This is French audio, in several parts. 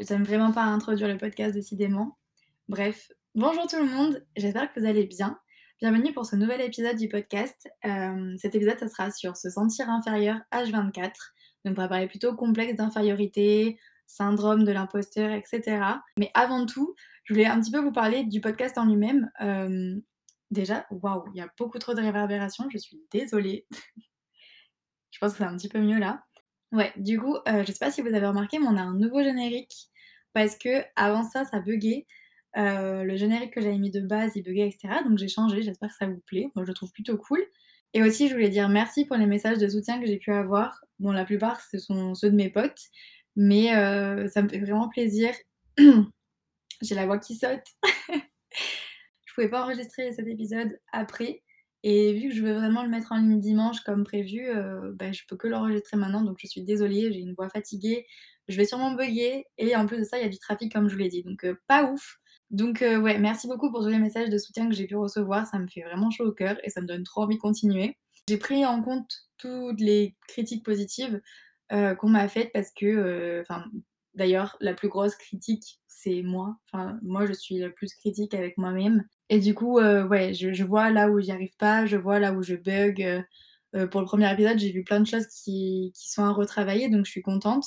j'aime vraiment pas introduire le podcast décidément. Bref, bonjour tout le monde, j'espère que vous allez bien. Bienvenue pour ce nouvel épisode du podcast. Euh, cet épisode, ça sera sur se sentir inférieur H24. Donc on va parler plutôt complexe d'infériorité, syndrome de l'imposteur, etc. Mais avant tout, je voulais un petit peu vous parler du podcast en lui-même. Euh, déjà, waouh, il y a beaucoup trop de réverbération, je suis désolée. je pense que c'est un petit peu mieux là. Ouais, du coup, euh, je sais pas si vous avez remarqué, mais on a un nouveau générique parce que avant ça, ça buguait. Euh, le générique que j'avais mis de base, il buguait, etc. Donc j'ai changé, j'espère que ça vous plaît. Moi, je le trouve plutôt cool. Et aussi, je voulais dire merci pour les messages de soutien que j'ai pu avoir. Bon, la plupart, ce sont ceux de mes potes, mais euh, ça me fait vraiment plaisir. j'ai la voix qui saute. je pouvais pas enregistrer cet épisode après, et vu que je veux vraiment le mettre en ligne dimanche comme prévu, euh, bah, je peux que l'enregistrer maintenant, donc je suis désolée, j'ai une voix fatiguée, je vais sûrement bugger, et en plus de ça, il y a du trafic comme je vous l'ai dit, donc euh, pas ouf. Donc euh, ouais, merci beaucoup pour tous les messages de soutien que j'ai pu recevoir, ça me fait vraiment chaud au cœur et ça me donne trop envie de continuer. J'ai pris en compte toutes les critiques positives qu'on m'a faites parce que, enfin, D'ailleurs, la plus grosse critique, c'est moi. Enfin, moi, je suis la plus critique avec moi-même. Et du coup, euh, ouais, je, vois là où j'y arrive pas, je vois là où je bug. Euh, euh, pour le premier épisode, j'ai vu plein de choses qui, sont à retravailler, donc je suis contente.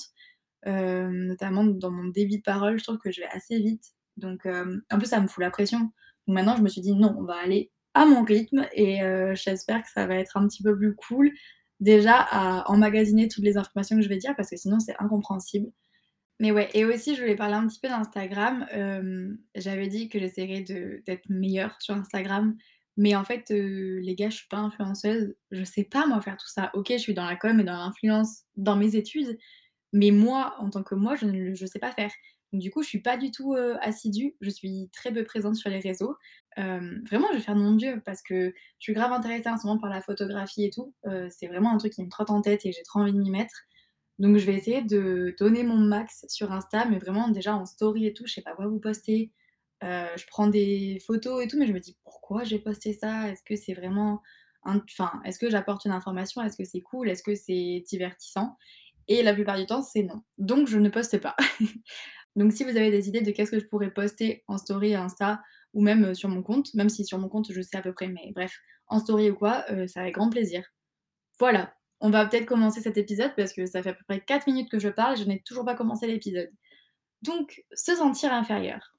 notamment dans mon débit de parole, je trouve que je vais assez vite. Donc, en plus, ça me fout la pression. Donc maintenant, je me suis dit non, on va aller à mon rythme et j'espère que ça va être un petit peu plus cool déjà à emmagasiner toutes les informations que je vais dire parce que sinon c'est incompréhensible. Mais ouais, et aussi, je voulais parler un petit peu d'Instagram. J'avais dit que j'essaierais d'être meilleure sur Instagram. Mais en fait, les gars, je suis pas influenceuse. Je sais pas, moi, faire tout ça. Ok, je suis dans la com et dans l'influence dans mes études. Mais moi, en tant que moi, je ne je sais pas faire. Donc, du coup, je suis pas du tout assidue. Je suis très peu présente sur les réseaux. vraiment, je vais faire de mon Dieu parce que je suis grave intéressée en ce moment par la photographie et tout. c'est vraiment un truc qui me trotte en tête et j'ai trop envie de m'y mettre. Donc je vais essayer de donner mon max sur Insta, mais vraiment déjà en story et tout, je sais pas quoi vous poster. Euh, je prends des photos et tout, mais je me dis pourquoi j'ai posté ça? Est-ce que c'est vraiment. Enfin, est-ce que j'apporte une information? Est-ce que c'est cool? Est-ce que c'est divertissant? Et la plupart du temps, c'est non. Donc je ne poste pas. Donc si vous avez des idées de qu'est-ce que je pourrais poster en story Insta ou même euh, sur mon compte, même si sur mon compte je sais à peu près, mais bref, en story ou quoi, euh, ça avec grand plaisir. Voilà, on va peut-être commencer cet épisode parce que ça fait à peu près 4 minutes que je parle et je n'ai toujours pas commencé l'épisode. Donc, se sentir inférieur.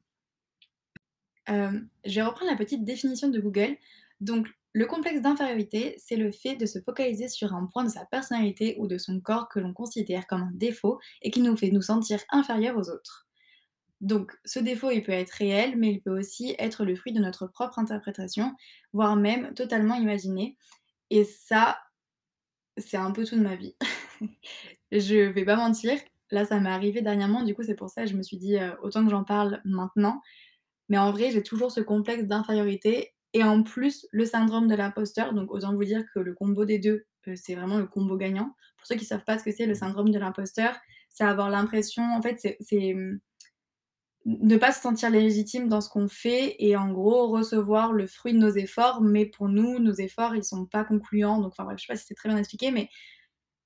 Euh, je vais reprendre la petite définition de Google. Donc, le complexe d'infériorité, c'est le fait de se focaliser sur un point de sa personnalité ou de son corps que l'on considère comme un défaut et qui nous fait nous sentir inférieurs aux autres. Donc, ce défaut, il peut être réel, mais il peut aussi être le fruit de notre propre interprétation, voire même totalement imaginé. Et ça, c'est un peu tout de ma vie. je vais pas mentir, là ça m'est arrivé dernièrement, du coup c'est pour ça que je me suis dit euh, autant que j'en parle maintenant. Mais en vrai, j'ai toujours ce complexe d'infériorité et en plus le syndrome de l'imposteur. Donc autant vous dire que le combo des deux, euh, c'est vraiment le combo gagnant. Pour ceux qui savent pas ce que c'est le syndrome de l'imposteur, c'est avoir l'impression, en fait, c'est ne pas se sentir légitime dans ce qu'on fait et en gros recevoir le fruit de nos efforts, mais pour nous, nos efforts, ils sont pas concluants. Donc, enfin bref, je sais pas si c'est très bien expliqué, mais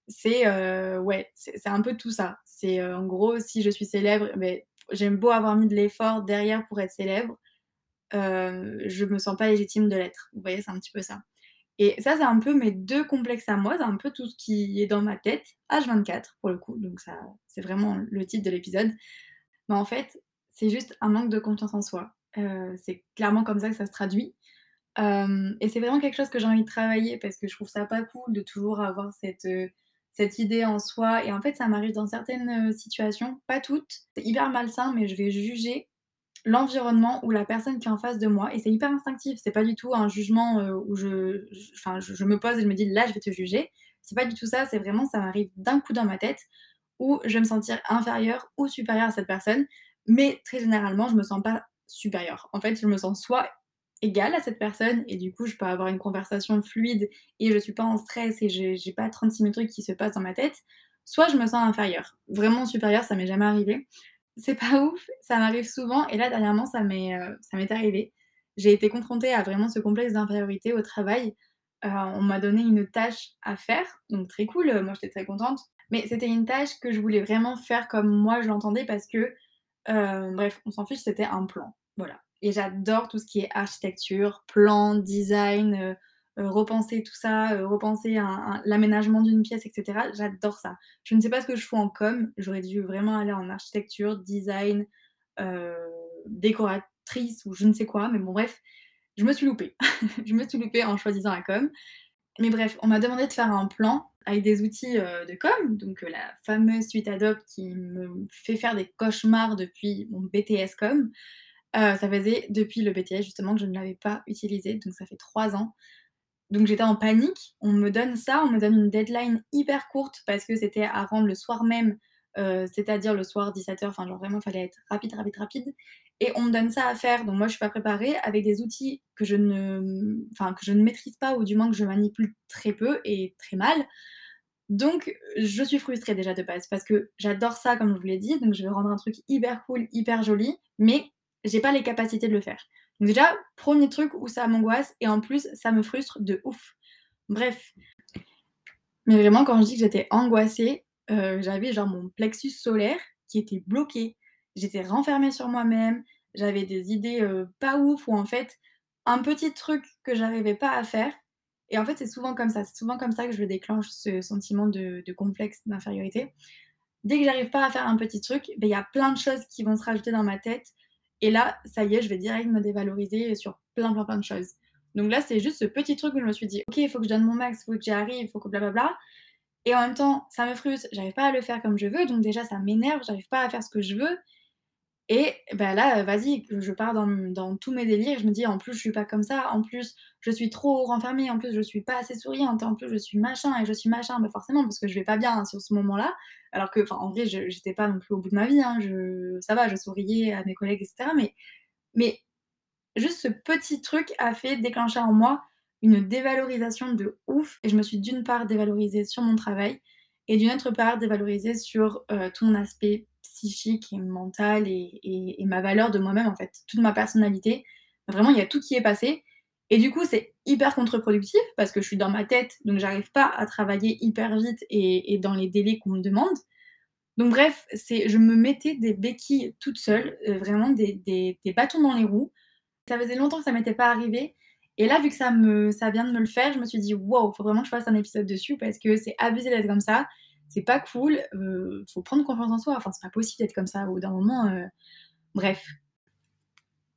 c'est euh, ouais, c'est un peu tout ça. C'est euh, en gros, si je suis célèbre, mais j'aime beau avoir mis de l'effort derrière pour être célèbre, euh, je me sens pas légitime de l'être. Vous voyez, c'est un petit peu ça. Et ça, c'est un peu mes deux complexes à moi, c'est un peu tout ce qui est dans ma tête, H24 pour le coup, donc ça, c'est vraiment le titre de l'épisode. Mais en fait, c'est juste un manque de confiance en soi. Euh, c'est clairement comme ça que ça se traduit. Euh, et c'est vraiment quelque chose que j'ai envie de travailler parce que je trouve ça pas cool de toujours avoir cette, euh, cette idée en soi. Et en fait, ça m'arrive dans certaines situations, pas toutes. C'est hyper malsain, mais je vais juger l'environnement ou la personne qui est en face de moi. Et c'est hyper instinctif. C'est pas du tout un jugement où je, je, je, me pose et je me dis là, je vais te juger. C'est pas du tout ça. C'est vraiment, ça m'arrive d'un coup dans ma tête où je vais me sentir inférieure ou supérieure à cette personne. Mais très généralement, je me sens pas supérieure. En fait, je me sens soit égale à cette personne et du coup, je peux avoir une conversation fluide et je suis pas en stress et j'ai pas 36 000 trucs qui se passent dans ma tête, soit je me sens inférieure. Vraiment supérieure, ça m'est jamais arrivé. C'est pas ouf, ça m'arrive souvent et là, dernièrement, ça m'est euh, arrivé. J'ai été confrontée à vraiment ce complexe d'infériorité au travail. Euh, on m'a donné une tâche à faire, donc très cool, moi j'étais très contente. Mais c'était une tâche que je voulais vraiment faire comme moi je l'entendais parce que bref, on s'en fiche, c'était un plan, voilà et j'adore tout ce qui est architecture, plan, design, repenser tout ça, repenser l'aménagement d'une pièce et cetera. J'adore ça. Je ne sais pas ce que je fais en com, j'aurais dû vraiment aller en architecture, design, décoratrice ou je ne sais quoi, mais bon bref, je me suis loupée. Je me suis loupée en choisissant la com. Mais bref, on m'a demandé de faire un plan avec des outils, de com, donc la fameuse suite Adobe qui me fait faire des cauchemars depuis mon BTS com. ça faisait depuis le BTS justement que je ne l'avais pas utilisé, donc ça fait 3 ans. Donc j'étais en panique. On me donne ça, on me donne une deadline hyper courte parce que c'était à rendre le soir même, c'est-à-dire le soir 17h, enfin genre vraiment fallait être rapide, rapide, rapide. Et on me donne ça à faire, donc moi je suis pas préparée, avec des outils que je ne, enfin, que je ne maîtrise pas ou du moins que je manipule très peu et très mal. Donc je suis frustrée déjà de base parce que j'adore ça comme je vous l'ai dit, donc je vais rendre un truc hyper cool, hyper joli, mais j'ai pas les capacités de le faire. Donc déjà, premier truc où ça m'angoisse et en plus ça me frustre de ouf. Bref. Mais vraiment quand je dis que j'étais angoissée, euh, j'avais genre mon plexus solaire qui était bloqué. J'étais renfermée sur moi-même, j'avais des idées euh, pas ouf ou en fait un petit truc que j'arrivais pas à faire. Et en fait c'est souvent comme ça, c'est souvent comme ça que je déclenche ce sentiment de, complexe d'infériorité. Dès que j'arrive pas à faire un petit truc, ben, il y a plein de choses qui vont se rajouter dans ma tête et là, ça y est, je vais direct me dévaloriser sur plein, plein, plein de choses. Donc là, c'est juste ce petit truc où je me suis dit, ok, il faut que je donne mon max, il faut que j'y arrive, il faut que blablabla. Et en même temps, ça me frustre, j'arrive pas à le faire comme je veux, donc déjà, ça m'énerve, j'arrive pas à faire ce que je veux. Et ben là, vas-y, je pars dans, tous mes délires. Je me dis, en plus, je suis pas comme ça. En plus, je suis trop renfermée. En plus, je suis pas assez souriante. En plus, je suis machin et je suis machin. Mais forcément, parce que je vais pas bien sur ce moment-là. Alors que, en vrai, j'étais pas non plus au bout de ma vie. Hein. Je, ça va, je souriais à mes collègues, etc. Mais, mais juste ce petit truc a fait déclencher en moi une dévalorisation de ouf. Et je me suis d'une part dévalorisée sur mon travail et d'une autre part dévalorisée sur euh, tout mon aspect psychique et mentale et, ma valeur de moi-même, en fait, toute ma personnalité. Vraiment, il y a tout qui est passé. Et du coup, c'est hyper contre-productif parce que je suis dans ma tête, donc j'arrive pas à travailler hyper vite et, dans les délais qu'on me demande. Donc bref, c'est, je me mettais des béquilles toute seule, euh, vraiment des, des, bâtons dans les roues. Ça faisait longtemps que ça m'était pas arrivé. Et là, vu que ça, me, ça vient de me le faire, je me suis dit, wow, faut vraiment que je fasse un épisode dessus parce que c'est abusé d'être comme ça. C'est pas cool, euh, faut prendre confiance en soi, enfin c'est pas possible d'être comme ça au d'un moment, euh, bref.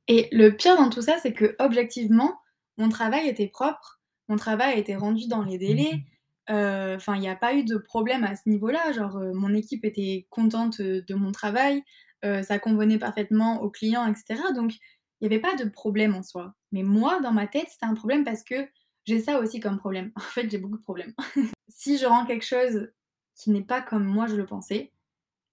Et le pire dans tout ça, c'est que objectivement, mon travail était propre, mon travail été rendu dans les délais, mmh euh, enfin il n'y a pas eu de problème à ce niveau-là, genre mon équipe était contente de mon travail, ça convenait parfaitement aux clients, etc. Donc il n'y avait pas de problème en soi. Mais moi, dans ma tête, c'était un problème parce que j'ai ça aussi comme problème. En fait, j'ai beaucoup de problèmes. si je rends quelque chose qui n'est pas comme moi je le pensais,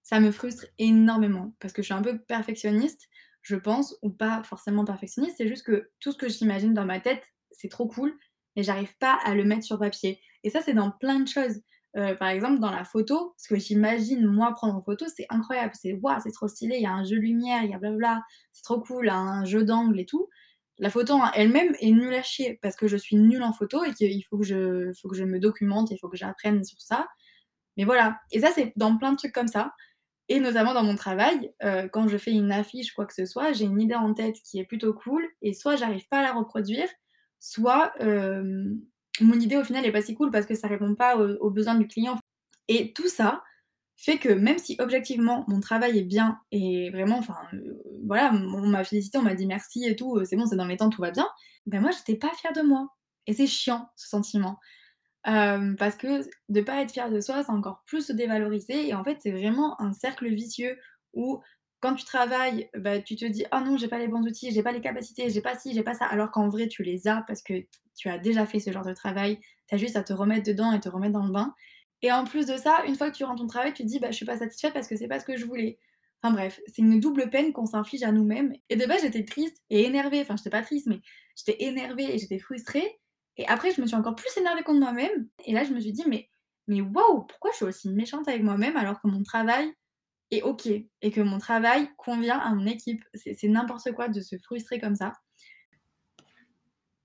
ça me frustre énormément parce que je suis un peu perfectionniste, je pense, ou pas forcément perfectionniste, c'est juste que tout ce que j'imagine dans ma tête, c'est trop cool, mais j'arrive pas à le mettre sur papier. Et ça, c'est dans plein de choses. Euh, par exemple, dans la photo, ce que j'imagine moi prendre en photo, c'est incroyable. C'est waouh, c'est trop stylé, il y a un jeu de lumière, il y a blablabla, c'est trop cool, un jeu d'angle et tout. La photo elle-même est nulle à chier parce que je suis nulle en photo et qu'il faut que je, faut que je me documente, il faut que j'apprenne sur ça. Mais voilà, et ça c'est dans plein de trucs comme ça. Et notamment dans mon travail, euh, quand je fais une affiche, quoi que ce soit, j'ai une idée en tête qui est plutôt cool, et soit j'arrive pas à la reproduire, soit mon idée au final est pas si cool parce que ça répond pas aux, besoins du client. Et tout ça fait que même si objectivement mon travail est bien et vraiment, enfin euh, voilà, on m'a félicité, on m'a dit merci et tout, c'est bon, c'est dans mes temps, tout va bien, ben moi j'étais pas fière de moi. Et c'est chiant ce sentiment parce que de pas être fier de soi, c'est encore plus se dévaloriser et en fait, c'est vraiment un cercle vicieux où quand tu travailles, bah, tu te dis: «Oh non, j'ai pas les bons outils, j'ai pas les capacités, j'ai pas ci, j'ai pas ça», alors qu'en vrai, tu les as parce que tu as déjà fait ce genre de travail. Tu as juste à te remettre dedans et te remettre dans le bain et en plus de ça, une fois que tu rends ton travail, tu te dis: «Bah, je suis pas satisfaite parce que c'est pas ce que je voulais». Enfin bref, c'est une double peine qu'on s'inflige à nous-mêmes et de base, j'étais triste et énervée, enfin, j'étais pas triste, mais j'étais énervée et j'étais frustrée et après, je me suis encore plus énervée contre moi-même. Et là, je me suis dit, mais, mais waouh, pourquoi je suis aussi méchante avec moi-même alors que mon travail est OK et que mon travail convient à mon équipe C'est n'importe quoi de se frustrer comme ça.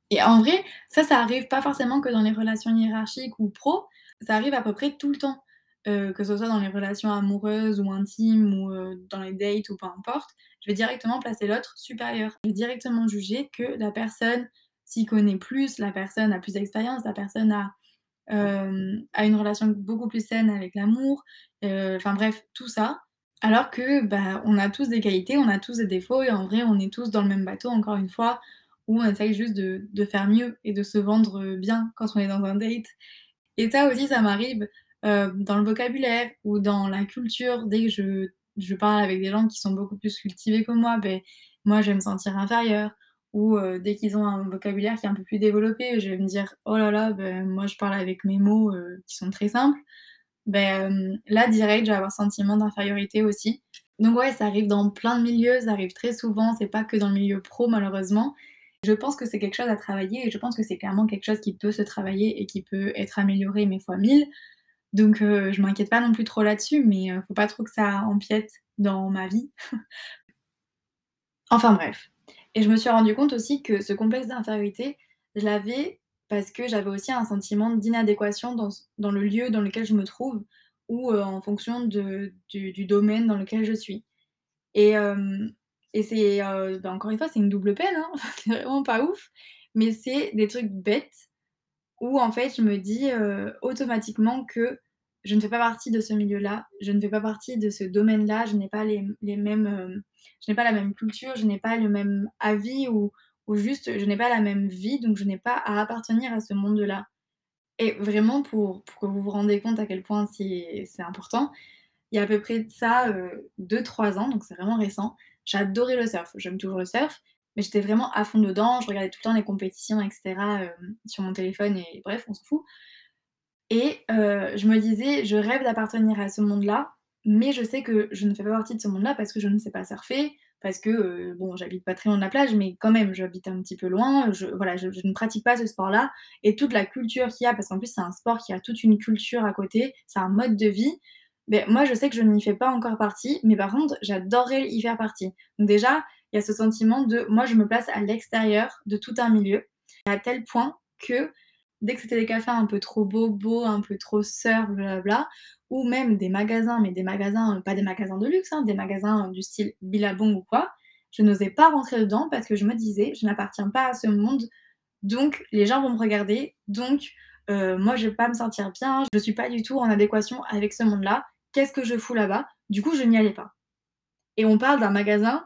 Et en vrai, ça, ça arrive pas forcément que dans les relations hiérarchiques ou pro, ça arrive à peu près tout le temps. euh, que ce soit dans les relations amoureuses ou intimes ou euh, dans les dates ou peu importe, je vais directement placer l'autre supérieur. Je vais directement juger que la personne s'y connaît plus, la personne a plus d'expérience, la personne a, euh, a une relation beaucoup plus saine avec l'amour, enfin bref, tout ça. Alors que bah, on a tous des qualités, on a tous des défauts et en vrai on est tous dans le même bateau encore une fois où on essaye juste de, de faire mieux et de se vendre bien quand on est dans un date. Et ça aussi ça m'arrive euh, dans le vocabulaire ou dans la culture, dès que je, je, parle avec des gens qui sont beaucoup plus cultivés que moi, ben, moi je vais me sentir inférieure. Ou euh, dès qu'ils ont un vocabulaire qui est un peu plus développé, je vais me dire oh là là, ben, moi je parle avec mes mots euh, qui sont très simples. Ben, là, direct, je vais avoir sentiment d'infériorité aussi. Donc ouais, ça arrive dans plein de milieux, ça arrive très souvent, c'est pas que dans le milieu pro malheureusement. Je pense que c'est quelque chose à travailler et je pense que c'est clairement quelque chose qui peut se travailler et qui peut être amélioré mais fois mille. Donc euh, je m'inquiète pas non plus trop là-dessus, mais euh, faut pas trop que ça empiète dans ma vie. enfin bref. Et je me suis rendu compte aussi que ce complexe d'infériorité, je l'avais parce que j'avais aussi un sentiment d'inadéquation dans, le lieu dans lequel je me trouve ou euh, en fonction du, domaine dans lequel je suis. Et, et c'est, bah, encore une fois, c'est une double peine, hein c'est vraiment pas ouf, mais c'est des trucs bêtes où en fait je me dis automatiquement que je ne fais pas partie de ce milieu-là, je ne fais pas partie de ce domaine-là, je n'ai pas les, mêmes, je n'ai pas la même culture, je n'ai pas le même avis ou, ou juste je n'ai pas la même vie, donc je n'ai pas à appartenir à ce monde-là. Et vraiment pour, pour, que vous vous rendez compte à quel point c'est important, il y a à peu près ça 2-3 ans, donc c'est vraiment récent. J'adorais le surf, j'aime toujours le surf, mais j'étais vraiment à fond dedans, je regardais tout le temps les compétitions, etc. sur mon téléphone, et bref, on s'en fout. Et euh, je me disais, je rêve d'appartenir à ce monde-là, mais je sais que je ne fais pas partie de ce monde-là parce que je ne sais pas surfer, parce que, euh, bon, j'habite pas très loin de la plage, mais quand même, j'habite un petit peu loin, je, voilà, je, ne pratique pas ce sport-là, et toute la culture qu'il y a, parce qu'en plus c'est un sport qui a toute une culture à côté, c'est un mode de vie, ben, moi je sais que je n'y fais pas encore partie, mais par contre, j'adorerais y faire partie. Donc déjà, il y a ce sentiment de, moi je me place à l'extérieur de tout un milieu, à tel point que dès que c'était des cafés un peu trop beaux, un peu trop surf, blablabla, ou même des magasins, mais des magasins, pas des magasins de luxe, hein, des magasins du style Billabong ou quoi, je n'osais pas rentrer dedans parce que je me disais, je n'appartiens pas à ce monde, donc les gens vont me regarder, donc euh, moi je vais pas me sentir bien, je suis pas du tout en adéquation avec ce monde-là, qu'est-ce que je fous là-bas? Du coup, je n'y allais pas. Et on parle d'un magasin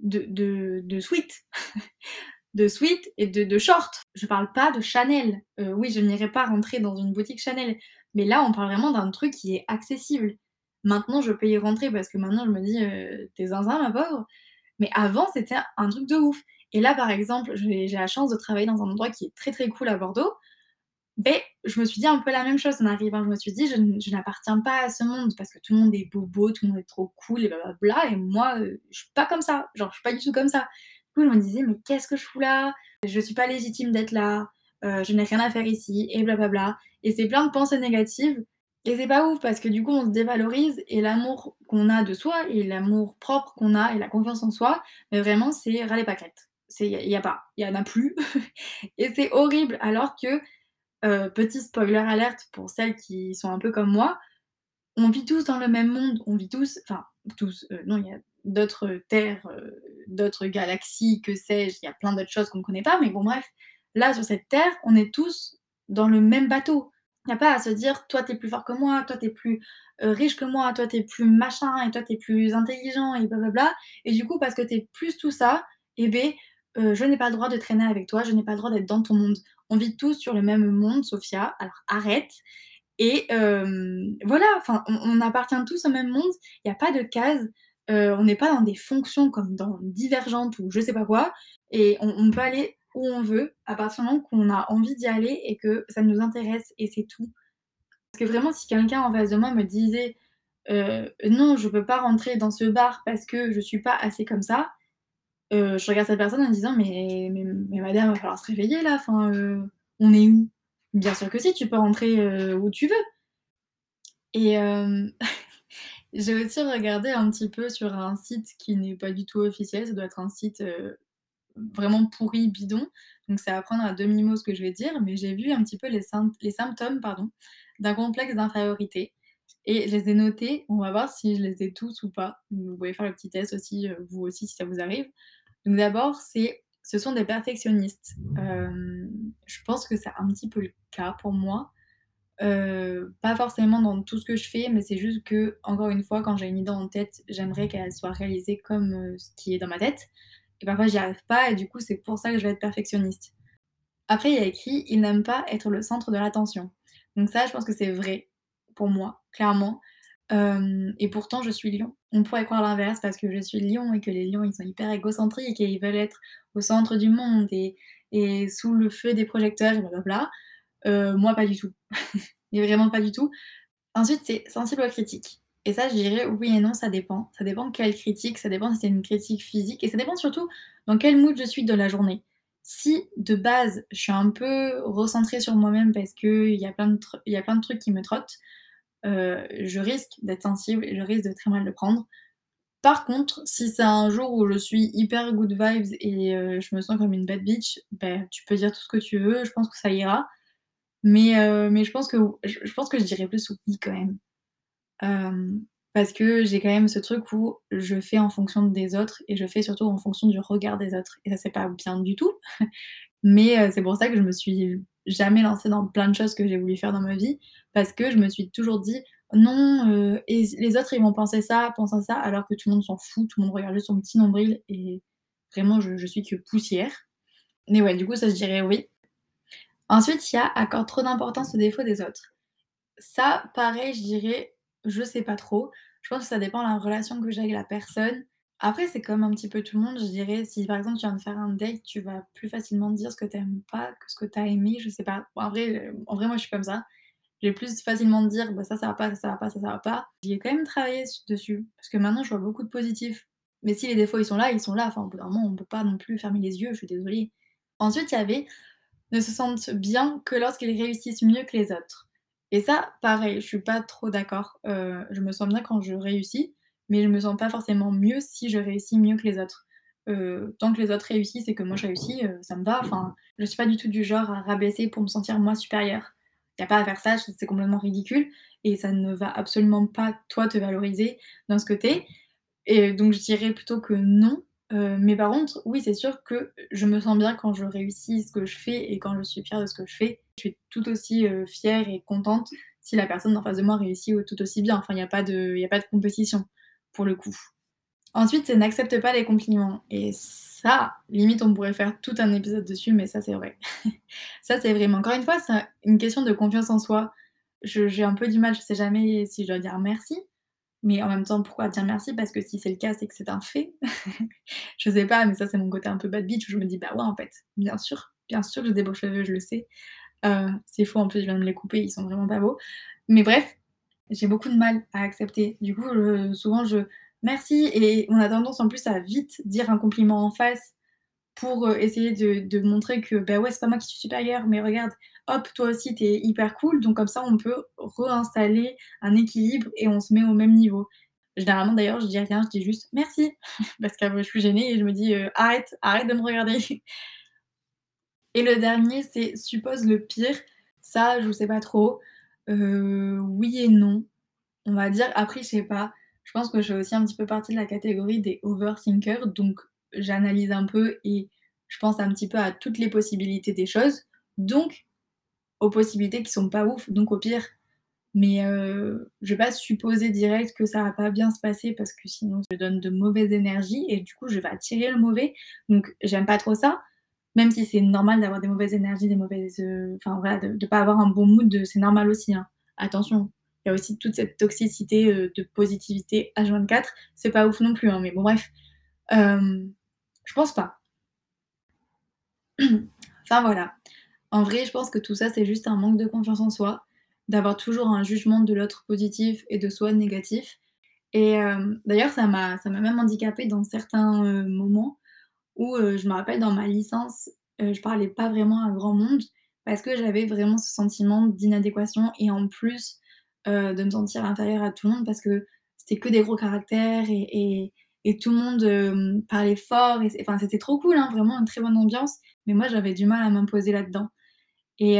de, de, de suite. de suite et de, de shorts. Je parle pas de Chanel. Euh, oui, je n'irai pas rentrer dans une boutique Chanel. Mais là, on parle vraiment d'un truc qui est accessible. Maintenant, je peux y rentrer parce que maintenant, je me dis, euh, t'es zinzin, ma pauvre. Mais avant, c'était un truc de ouf. Et là, par exemple, j'ai la chance de travailler dans un endroit qui est très très cool à Bordeaux. Ben, je me suis dit un peu la même chose en arrivant. Je me suis dit, je, n'appartiens pas à ce monde parce que tout le monde est bobo, tout le monde est trop cool et blablabla. Et moi, euh, je suis pas comme ça. Genre, je suis pas du tout comme ça coup, je me disais, mais qu'est-ce que je fous là? Je suis pas légitime d'être là, euh, je n'ai rien à faire ici, et blablabla. Et c'est plein de pensées négatives. Et c'est pas ouf parce que du coup, on se dévalorise et l'amour qu'on a de soi et l'amour propre qu'on a et la confiance en soi, mais vraiment, c'est ras les paquettes. Il n'y a, pas, il y en a plus. et c'est horrible. Alors que, euh, petit spoiler alerte pour celles qui sont un peu comme moi, on vit tous dans le même monde, on vit tous, enfin, tous, euh, non, il y a d'autres terres, d'autres galaxies, que sais-je, il y a plein d'autres choses qu'on ne connaît pas, mais bon bref, là sur cette terre, on est tous dans le même bateau. Il n'y a pas à se dire, toi t'es plus fort que moi, toi t'es plus euh, riche que moi, toi t'es plus machin, et toi t'es plus intelligent, et blablabla. Et du coup, parce que t'es plus tout ça, eh ben, euh, je n'ai pas le droit de traîner avec toi, je n'ai pas le droit d'être dans ton monde. On vit tous sur le même monde, Sophia, alors arrête. Et voilà, enfin, on, on, appartient tous au même monde, il n'y a pas de case. Euh, on n'est pas dans des fonctions comme dans Divergente ou je sais pas quoi, et on, peut aller où on veut à partir du moment qu'on a envie d'y aller et que ça nous intéresse et c'est tout. Parce que vraiment, si quelqu'un en face de moi me disait euh, non, je peux pas rentrer dans ce bar parce que je suis pas assez comme ça, euh, je regarde cette personne en me disant mais, mais, mais, madame, il va falloir se réveiller là, on est où? Bien sûr que si, tu peux rentrer où tu veux. Et J'ai aussi regardé un petit peu sur un site qui n'est pas du tout officiel, ça doit être un site euh, vraiment pourri, bidon, donc c'est à prendre à demi-mot ce que je vais dire, mais j'ai vu un petit peu les, symptômes d'un complexe d'infériorité. et je les ai notés. On va voir si je les ai tous ou pas. Vous pouvez faire le petit test aussi, euh, vous aussi, si ça vous arrive. Donc d'abord, ce sont des perfectionnistes. Euh, je pense que c'est un petit peu le cas pour moi. Euh, pas forcément dans tout ce que je fais, mais c'est juste que, encore une fois, quand j'ai une idée en tête, j'aimerais qu'elle soit réalisée comme euh, ce qui est dans ma tête. Et parfois, j'y arrive pas, et du coup, c'est pour ça que je vais être perfectionniste. Après, il y a écrit il n'aime pas être le centre de l'attention. Donc, ça, je pense que c'est vrai pour moi, clairement. Euh, et pourtant, je suis lion. On pourrait croire l'inverse parce que je suis lion et que les lions, ils sont hyper égocentriques et ils veulent être au centre du monde et, et sous le feu des projecteurs, blablabla. Euh, moi, pas du tout. Et vraiment pas du tout. Ensuite, c'est sensible aux critiques. Et ça, je dirais oui et non, ça dépend. Ça dépend quelle critique, ça dépend si c'est une critique physique, et ça dépend surtout dans quel mood je suis de la journée. Si de base, je suis un peu recentrée sur moi-même parce qu'il y, a plein de y a plein de trucs qui me trottent, euh, je risque d'être sensible et je risque de très mal le prendre. Par contre, si c'est un jour où je suis hyper good vibes et euh, je me sens comme une bad bitch, ben, tu peux dire tout ce que tu veux, je pense que ça ira. Mais, euh, mais je pense que je, pense que je dirais plus oui quand même. parce que j'ai quand même ce truc où je fais en fonction des autres et je fais surtout en fonction du regard des autres. Et ça, c'est pas bien du tout. Mais euh, c'est pour ça que je me suis jamais lancée dans plein de choses que j'ai voulu faire dans ma vie. Parce que je me suis toujours dit non, euh, et les autres ils vont penser ça, penser ça, alors que tout le monde s'en fout, tout le monde regarde juste son petit nombril et vraiment je, je suis que poussière. Mais ouais, du coup, ça je dirais oui. Ensuite, il y a accorde trop d'importance aux défauts des autres. Ça, pareil, je dirais, je sais pas trop. Je pense que ça dépend de la relation que j'ai avec la personne. Après, c'est comme un petit peu tout le monde, je dirais, si par exemple tu viens de faire un date, tu vas plus facilement dire ce que tu aimes pas que ce que tu as aimé, je sais pas. en, vrai, en vrai, moi je suis comme ça. J'ai plus facilement de dire bah, ça, ça va pas, ça, ça va pas, ça, ça va pas. J'y ai quand même travaillé dessus, parce que maintenant je vois beaucoup de positifs. Mais si les défauts ils sont là, ils sont là. Enfin, au bout d'un moment, on peut pas non plus fermer les yeux, je suis désolée. Ensuite, il y avait ne se sentent bien que lorsqu'ils réussissent mieux que les autres. Et ça, pareil, je suis pas trop d'accord. Euh, je me sens bien quand je réussis, mais je me sens pas forcément mieux si je réussis mieux que les autres. Euh, tant que les autres réussissent et que moi je réussis, euh, ça me va. Enfin, je suis pas du tout du genre à rabaisser pour me sentir moi supérieure. Y a pas à faire ça, c'est complètement ridicule et ça ne va absolument pas toi te valoriser dans ce côté. Et donc je dirais plutôt que non, euh, mais par contre, oui, c'est sûr que je me sens bien quand je réussis ce que je fais et quand je suis fière de ce que je fais. Je suis tout aussi euh, fière et contente si la personne en face de moi réussit tout aussi bien. Enfin, il n'y a, pas de, a pas de compétition pour le coup. Ensuite, c'est n'accepte pas les compliments. Et ça, limite, on pourrait faire tout un épisode dessus, mais ça, c'est vrai. ça, c'est vraiment. Encore une fois, c'est une question de confiance en soi. J'ai un peu du mal, je sais jamais si je dois dire merci. Mais en même temps, pourquoi dire merci? Parce que si c'est le cas, c'est que c'est un fait. je sais pas, mais ça, c'est mon côté un peu bad bitch où je me dis, bah ouais, en fait, bien sûr, bien sûr j'ai des beaux cheveux, je le sais. Euh, c'est faux, en plus, je viens de les couper, ils sont vraiment pas beaux. Mais bref, j'ai beaucoup de mal à accepter. Du coup, souvent, je merci et on a tendance en plus à vite dire un compliment en face pour euh, essayer de, montrer que, bah ouais, c'est pas moi qui suis supérieure, mais regarde, hop, toi aussi, t'es hyper cool. Donc comme ça, on peut réinstaller un équilibre et on se met au même niveau. Généralement, d'ailleurs, je dis rien, je dis juste merci. Parce qu'après, je suis gênée et je me dis euh, arrête, arrête de me regarder. Et le dernier, c'est suppose le pire. Ça, je sais pas trop. Euh, oui et non. On va dire, après, je sais pas. Je pense que je fais aussi un petit peu partie de la catégorie des overthinkers. Donc, j'analyse un peu et je pense un petit peu à toutes les possibilités des choses. Donc, aux possibilités qui sont pas ouf, donc au pire. Mais euh, je vais pas supposer direct que ça va pas bien se passer parce que sinon je donne de mauvaises énergies et du coup je vais attirer le mauvais. Donc j'aime pas trop ça. Même si c'est normal d'avoir des mauvaises énergies, des mauvaises. Euh, voilà, de, ne pas avoir un bon mood, c'est normal aussi. Hein. Attention, il y a aussi toute cette toxicité euh, de positivité H24. C'est pas ouf non plus, hein, mais bon bref. Je pense pas. enfin voilà. En vrai, je pense que tout ça, c'est juste un manque de confiance en soi, d'avoir toujours un jugement de l'autre positif et de soi négatif. Et euh, d'ailleurs, ça m'a, même handicapée dans certains euh, moments où euh, je me rappelle dans ma licence, je parlais pas vraiment à grand monde parce que j'avais vraiment ce sentiment d'inadéquation et en plus de me sentir inférieure à tout le monde parce que c'était que des gros caractères et, tout le monde parlait fort. Et, enfin, c'était trop cool, hein, vraiment une très bonne ambiance. Mais moi, j'avais du mal à m'imposer là-dedans. Et,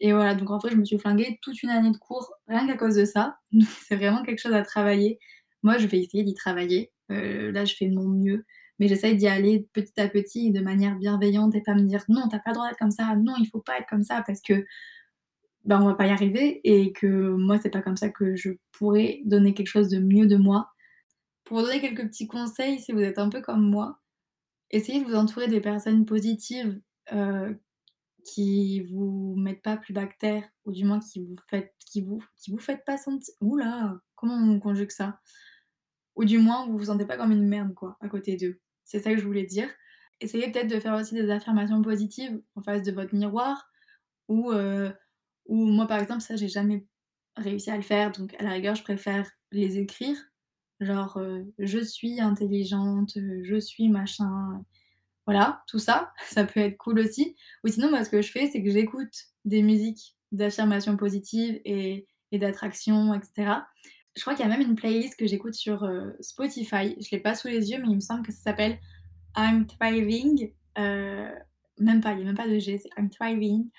et, voilà, donc en fait, je me suis flinguée toute une année de cours rien qu'à cause de ça. C'est vraiment quelque chose à travailler. Moi, je vais essayer d'y travailler. Euh, là, je fais mon mieux, mais j'essaye d'y aller petit à petit de manière bienveillante et pas me dire non, t'as pas le droit d'être comme ça, non, il faut pas être comme ça parce que ben, on va pas y arriver et que moi, c'est pas comme ça que je pourrais donner quelque chose de mieux de moi. Pour vous donner quelques petits conseils, si vous êtes un peu comme moi, essayez de vous entourer des personnes positives euh, qui vous mettent pas plus bactère ou du moins qui vous faites qui vous qui vous faites pas sentir oula comment on conjugue ça? Ou du moins vous vous sentez pas comme une merde quoi, à côté d'eux. C'est ça que je voulais dire. Essayez peut-être de faire aussi des affirmations positives en face de votre miroir ou, euh, ou moi par exemple ça j'ai jamais réussi à le faire donc à la rigueur je préfère les écrire. Genre, euh, je suis intelligente, je suis machin, voilà, tout ça, ça peut être cool aussi. Ou sinon, moi, ce que je fais, c'est que j'écoute des musiques d'affirmation positive et, d'attraction, etc. Je crois qu'il y a même une playlist que j'écoute sur euh, Spotify. Je l'ai pas sous les yeux, mais il me semble que ça s'appelle I'm Thriving. Euh, même pas, il n'y a même pas de G, c'est I'm Thriving.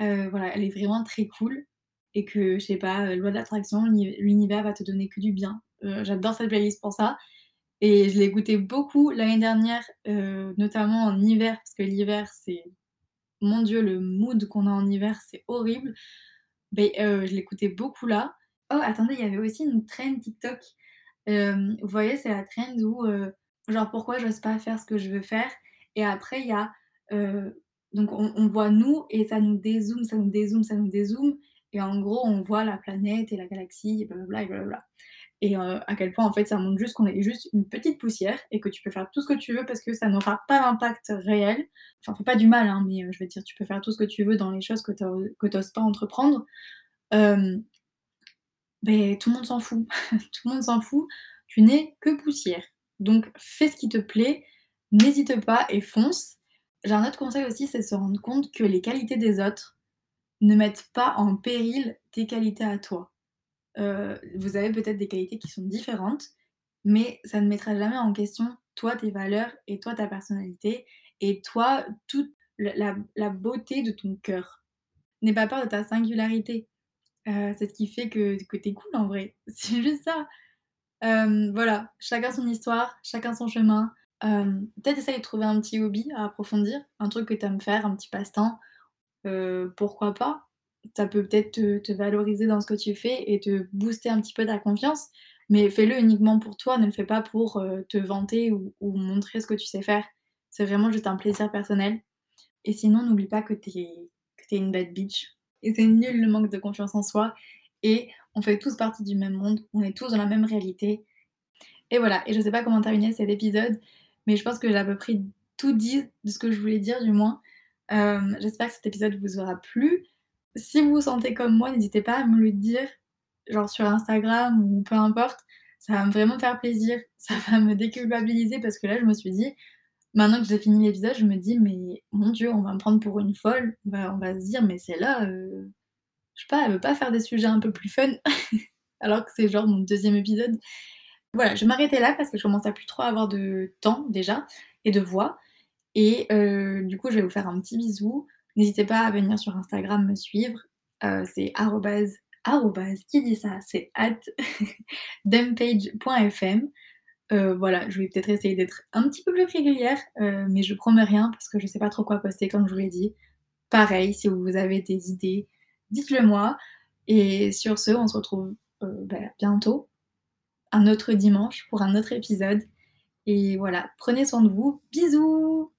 Euh, voilà, elle est vraiment très cool. Et que, je sais pas, loi de l'attraction, l'univers va te donner que du bien. J'adore cette playlist pour ça. Et je l'ai écouté beaucoup l'année dernière, euh, notamment en hiver, parce que l'hiver, c'est mon Dieu, le mood qu'on a en hiver, c'est horrible. Mais euh, je l'écoutais beaucoup là. Oh, attendez, il y avait aussi une trend TikTok. Euh, vous voyez, c'est la trend où, genre, pourquoi j'ose pas faire ce que je veux faire? Et après, il y a. donc, on, on, voit nous et ça nous dézoome, ça nous dézoome, ça nous dézoome. Et en gros, on voit la planète et la galaxie, et blablabla, et blablabla et euh, à quel point en fait ça montre juste qu'on est juste une petite poussière et que tu peux faire tout ce que tu veux parce que ça n'aura pas d'impact réel. Enfin, fait pas du mal, hein, mais euh, je veux dire, tu peux faire tout ce que tu veux dans les choses que tu n'oses pas entreprendre. Euh, ben, tout le monde s'en fout. tout le monde s'en fout. Tu n'es que poussière. Donc fais ce qui te plaît, n'hésite pas et fonce. J'ai un autre conseil aussi, c'est se rendre compte que les qualités des autres ne mettent pas en péril tes qualités à toi. Euh, vous avez peut-être des qualités qui sont différentes, mais ça ne mettra jamais en question toi, tes valeurs et toi, ta personnalité et toi, toute la, beauté de ton cœur. N'aie pas peur de ta singularité. Euh, c'est ce qui fait que, que t'es cool en vrai. C'est juste ça. Euh, voilà, chacun son histoire, chacun son chemin. Peut-être essayer de trouver un petit hobby à approfondir, un truc que tu aimes faire, un petit passe-temps. Pourquoi pas ça peut peut-être te, valoriser dans ce que tu fais et te booster un petit peu ta confiance, mais fais-le uniquement pour toi, ne le fais pas pour euh, te vanter ou, montrer ce que tu sais faire. C'est vraiment juste un plaisir personnel. Et sinon, n'oublie pas que t'es es une bad bitch. Et c'est nul le manque de confiance en soi. Et on fait tous partie du même monde, on est tous dans la même réalité. Et voilà, et je sais pas comment terminer cet épisode, mais je pense que j'ai à peu près tout dit de ce que je voulais dire du moins. Euh, j'espère que cet épisode vous aura plu si vous vous sentez comme moi, n'hésitez pas à me le dire, genre sur Instagram ou peu importe. Ça va me vraiment faire plaisir. Ça va me déculpabiliser parce que là, je me suis dit, maintenant que j'ai fini l'épisode, je me dis, mais mon Dieu, on va me prendre pour une folle. On va, se dire, mais c'est là, euh, je sais pas, elle veut pas faire des sujets un peu plus fun, alors que c'est genre mon deuxième épisode. Voilà, je vais m'arrêter là parce que je commence à plus trop avoir de temps déjà et de voix. Et euh, du coup, je vais vous faire un petit bisou. N'hésitez pas à venir sur Instagram me suivre. Euh, c'est arrobase, qui dit ça? C'est at dumpage.fm. Euh, voilà, je vais peut-être essayer d'être un petit peu plus régulière, mais je promets rien parce que je sais pas trop quoi poster comme je vous l'ai dit. Pareil, si vous avez des idées, dites-le moi. Et sur ce, on se retrouve bah, bientôt, un autre dimanche pour un autre épisode. Et voilà, prenez soin de vous. Bisous